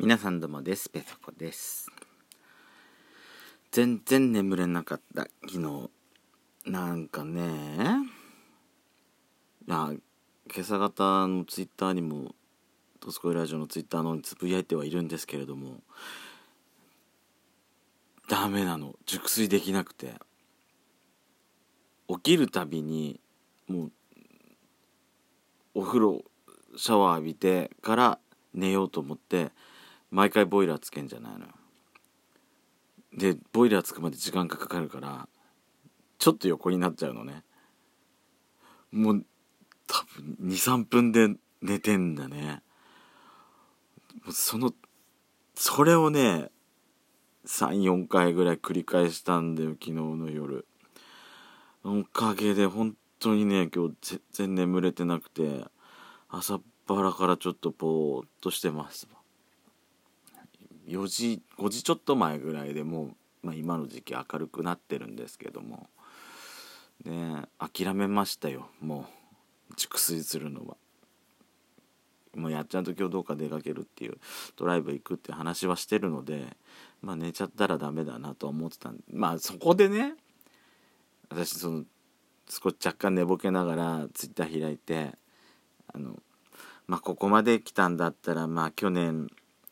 皆さんどうもです。ペソコです。全然眠れなかった昨日。なんかね。いや今朝方のツイッターにも「トスコイラジオ」のツイッターのつぶやいてはいるんですけれども。ダメなの。熟睡できなくて。起きるたびにもうお風呂シャワー浴びてから寝ようと思って毎回ボイラーつけんじゃないのよ。でボイラーつくまで時間がかかるからちょっと横になっちゃうのね。もう多分23分で寝てんだね。もうそのそれをね34回ぐらい繰り返したんだよ昨日の夜。おかげで本当にね今日全然眠れてなくて朝っぱらからちょっとぼーっとしてます。4時5時ちょっと前ぐらいでもう、まあ、今の時期明るくなってるんですけどもね諦めましたよもう熟睡するのは。もうやっちゃんと今日どうか出かけるっていうドライブ行くって話はしてるのでまあ寝ちゃったらダメだなとは思ってたんでまあそこでね私その少し若干寝ぼけながらツイッター開いてあのまあここまで来たんだったらまあ去年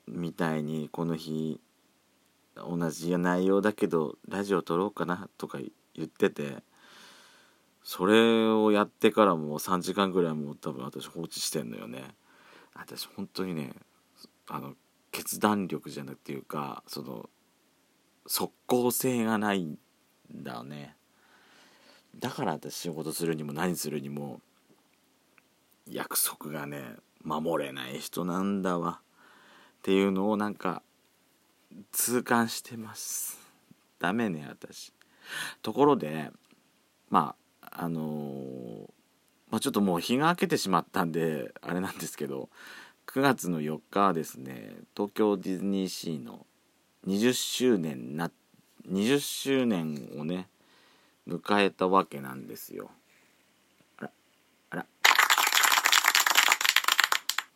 みたいにこの日同じ内容だけどラジオ撮ろうかなとか言っててそれをやってからもう3時間ぐらいもう多分私放置してんのよね。私本当にねあの決断力じゃなくていうかその即効性がないんだよね。だから私仕事するにも何するにも約束がね守れない人なんだわ。っていうのをなんか痛感してます。ダメね私。ところでまああのー、まあ、ちょっともう日が明けてしまったんであれなんですけど9月の4日はですね東京ディズニーシーの20周年な20周年をね迎えたわけなんですよ。あらあら。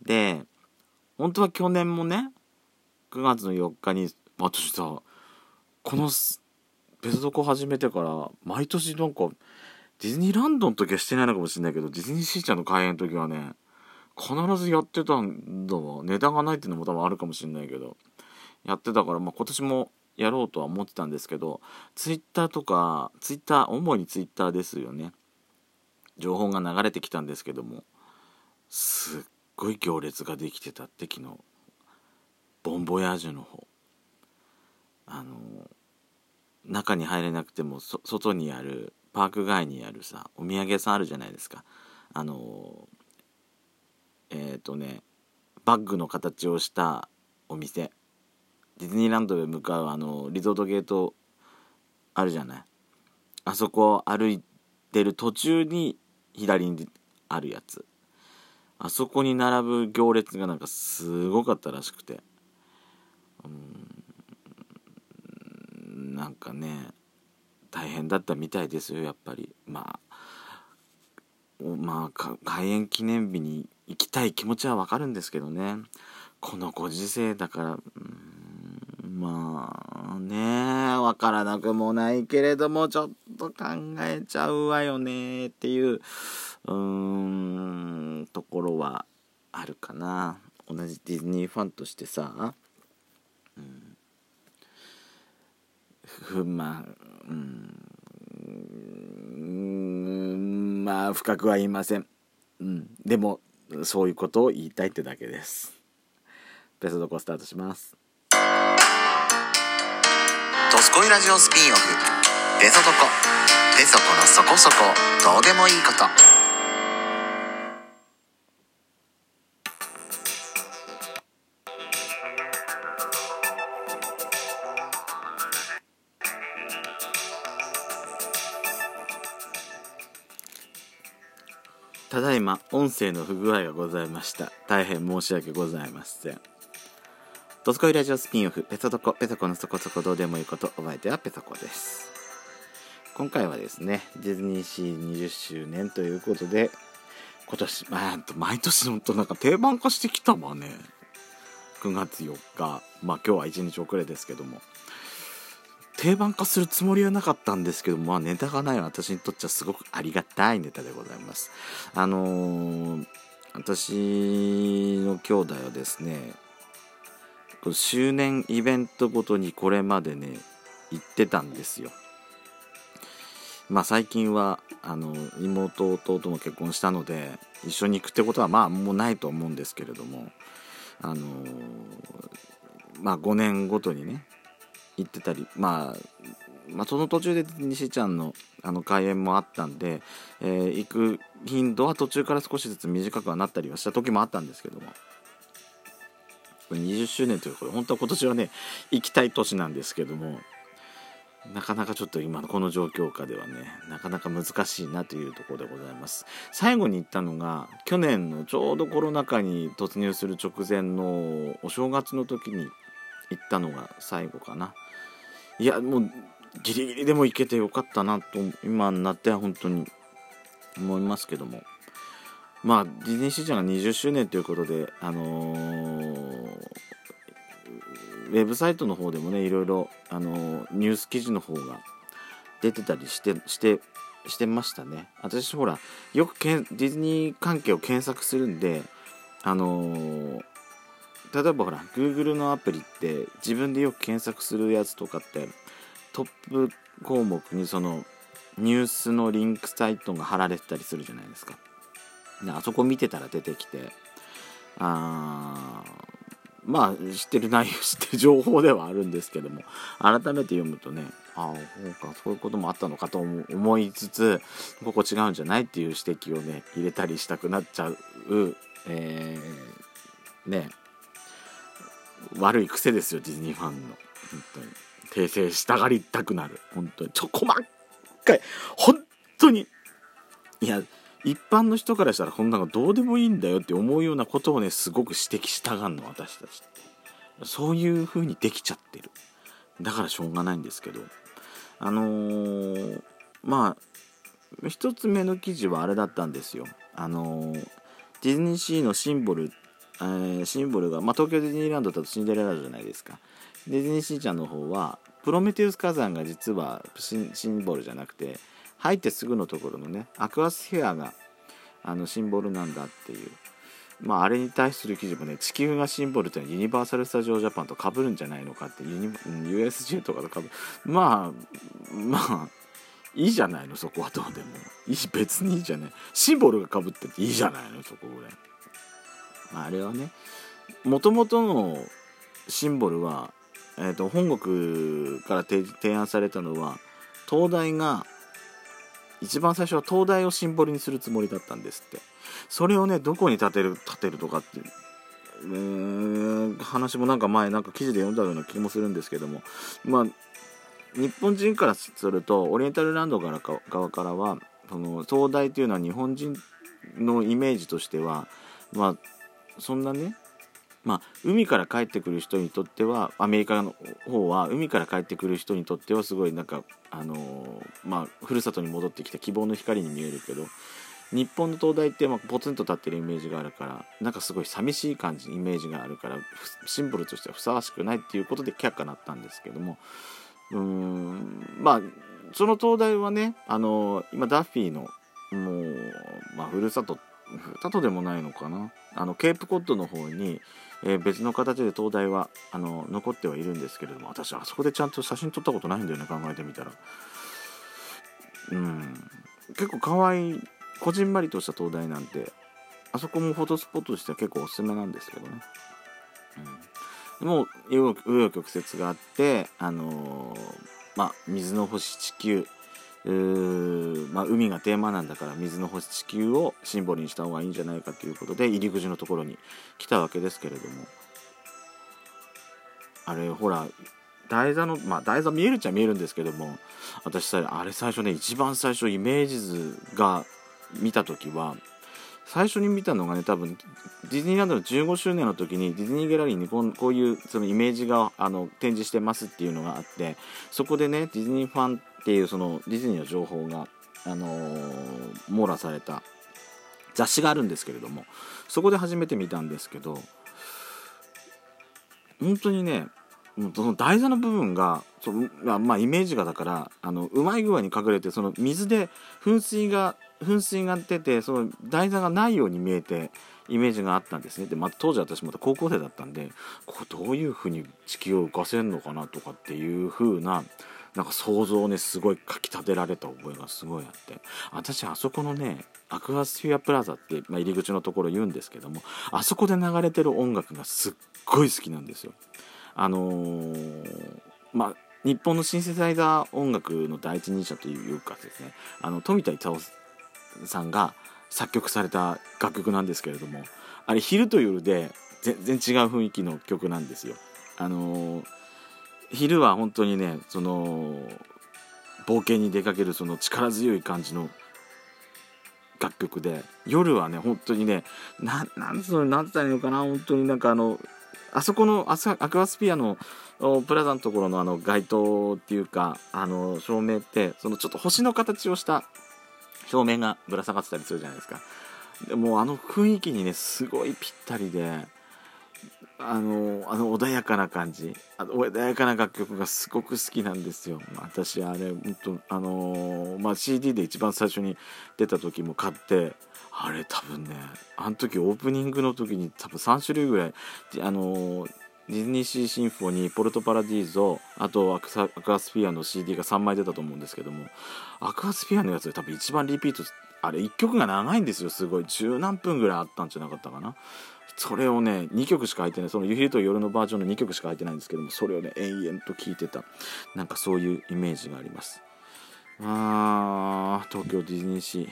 で本当は去年もね9月の4日に私さこのベソドコ始めてから毎年なんかディズニーランドの時はしてないのかもしれないけどディズニーシーちゃんの開園の時はね必ずやってたんだわ。値段がないっていうのも多分あるかもしれないけどやってたから、まあ、今年もやろうとは思ってたんですけどツイッターとかツイッター主にツイッターですよね。情報が流れてきたんですけどもすっごい行列ができてたって昨日。ボンボヤージュの方。あの中に入れなくても外にあるパーク外にあるさお土産屋さんあるじゃないですか。あのえっ、ー、とねバッグの形をしたお店。ディズニーランドへ向かうあのリゾートゲートあるじゃない。あそこ歩いてる途中に左にあるやつ。あそこに並ぶ行列がなんかすごかったらしくて。うん。なんかね大変だったみたいですよやっぱり。まあまあ開園記念日に行きたい気持ちはわかるんですけどね。このご時世だからうんまあねわからなくもないけれどもちょっと考えちゃうわよねっていううーんところはあるかな。同じディズニーファンとしてさ、うん、ふまあうんまあ深くは言いません、うん、でもそういうことを言いたいってだけです。ベストコスタートします「ドスコイラジオスピンオフ」「ベソドコ」「ベソコのそこそこ。どうでもいいこと」ただいま音声の不具合がございました。大変申し訳ございません。ドスコイラジオスピンオフ。ペソドコ。ペソコのそこそこ。どうでもいいこと。お相手はペソコです。今回はですねディズニーシー20周年ということで今年まあ毎年のとなんか定番化してきたわね。9月4日。まあ今日は1日遅れですけども。定番化するつもりはなかったんですけどまあネタがない私にとっちゃすごくありがたいネタでございます。あのー、私の兄弟はですね周年イベントごとにこれまでね行ってたんですよ。まあ最近はあの妹弟も結婚したので一緒に行くってことはまあもうないと思うんですけれどもあのまあ5年ごとにね行ってたり、まあ、まあその途中で西ちゃんのあの開演もあったんで、えー、行く頻度は途中から少しずつ短くはなったりはした時もあったんですけども20周年というこれ本当は今年はね行きたい年なんですけどもなかなかちょっと今のこの状況下ではねなかなか難しいなというところでございます。最後に行ったのが去年のちょうどコロナ禍に突入する直前のお正月の時に行ったのが最後かな。いやもうギリギリでも行けてよかったなと今になっては本当に思いますけども。まあディズニーシーちゃんが20周年ということであのー、ウェブサイトの方でもねいろいろ、あの、ニュース記事の方が出てたりしてしてしてましたね私ほらよくけんディズニー関係を検索するんであのー、例えばほら Google のアプリって自分でよく検索するやつとかってトップ項目にそのニュースのリンクサイトが貼られてたりするじゃないですか。であそこ見てたら出てきてあまあ知ってる内容知ってる情報ではあるんですけども改めて読むとねああそうかそういうこともあったのかと思いつつここ違うんじゃないっていう指摘をね入れたりしたくなっちゃう、えー、ね悪い癖ですよディズニーファンの。本当に。訂正したがりたくなる。本当に。ちょ細かい。本当に。いや一般の人からしたらこんなのどうでもいいんだよって思うようなことをねすごく指摘したがんの私たちってそういう風にできちゃってる。だからしょうがないんですけど。あのー、まあ一つ目の記事はあれだったんですよ。あのー、ディズニーシーのシンボルえー、シンボルが、まあ、東京ディズニーランドだとシンデレラじゃないですか。ディズニーシーちゃんの方はプロメテウス火山が実はシンボルじゃなくて入ってすぐのところのねアクアスフェアがあのシンボルなんだっていう。まああれに対する記事もね地球がシンボルってユニバーサル・スタジオ・ジャパンとかぶるんじゃないのかってユニ USJ とかとかぶる。まあまあいいじゃないのそこはどうでも。いい別にいいじゃない。シンボルがかぶってていいじゃないのそこぐらい。まあ、あれはねもともとのシンボルは、えーと、本国から提案されたのは東大が一番最初は東大をシンボルにするつもりだったんですって。それをねどこに建てる建てるとかっていう。話もなんか前なんか記事で読んだような気もするんですけども。まあ日本人からするとオリエンタルランドから側からはその東大というのは日本人のイメージとしてはまあそんなねまあ、海から帰ってくる人にとってはアメリカの方は海から帰ってくる人にとってはすごいなんかあのー、まあふるさとに戻ってきた希望の光に見えるけど日本の東大ってまあポツンと立ってるイメージがあるからなんかすごい寂しい感じイメージがあるからシンボルとしてはふさわしくないっていうことで却下なったんですけどもうーんまあその東大はねあのー、今ダッフィーのもう、まあ、ふるさとふるさとでもないのかな。あのケープコッドの方に、えー、別の形で灯台はあの残ってはいるんですけれども私あそこでちゃんと写真撮ったことないんだよね考えてみたら。うん。結構可愛いこじんまりとした灯台なんてあそこもフォトスポットとしては結構おすすめなんですけどね、うん、もう紆余曲折があってあのー、まあ水の星地球まあ、海がテーマなんだから水の星地球をシンボルにした方がいいんじゃないかということで入り口のところに来たわけですけれども。あれほら台座のまあ台座見えるっちゃ見えるんですけども私さあれ最初ね一番最初イメージ図が見た時は最初に見たのがね多分ディズニーランドの15周年の時にディズニーギャラリーにこういうそのイメージがあの展示してますっていうのがあってそこでねディズニーファンっていうそのディズニーの情報が、あのー、網羅された雑誌があるんですけれどもそこで初めて見たんですけど本当にねその台座の部分がそのまあ、イメージがだからあのうまい具合に隠れてその水で噴水が噴水が出てその台座がないように見えてイメージがあったんですね。で、まあ、当時私また高校生だったんでこうどういうふうに地球を浮かせるのかなとかっていう風ななんか想像をねすごいかきたてられた覚えがすごいあって私あそこのねアクアスフィアプラザって、まあ、入り口のところ言うんですけどもあそこで流れてる音楽がすっごい好きなんですよ。あのー、まあ日本のシンセサイザー音楽の第一人者というかですねあの富田勲さんが作曲された楽曲なんですけれどもあれ昼と夜で全然違う雰囲気の曲なんですよ。あのー、昼は本当にねその冒険に出かけるその力強い感じの楽曲で夜はね本当にねななんつうのなんつったらいいのかな本当になんかあのあそこのアクアスピアのプラザのところのあの街灯っていうかあの照明ってそのちょっと星の形をした照明がぶら下がってたりするじゃないですか。でもあの雰囲気にねすごいぴったりであのあの穏やかな感じ。あの穏やかな楽曲がすごく好きなんですよ。私あれ本当あのまあ、CD で一番最初に出た時も買ってあれ多分ねあの時オープニングの時に多分3種類ぐらいあのディズニーシーシンフォニーポルトパラディーゾあとアクアクアスフィアの CD が3枚出たと思うんですけどもアクアスフィアのやつで多分一番リピートあれ1曲が長いんですよ。すごい。十何分ぐらいあったんじゃなかったかな。それをね2曲しか入ってない。その「夕日と夜」のバージョンの2曲しか入ってないんですけどもそれをね延々と聴いてた。なんかそういうイメージがあります。あー東京ディズニーシー。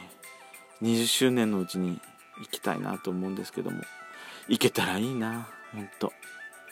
20周年のうちに行きたいなと思うんですけども。行けたらいいなほんと。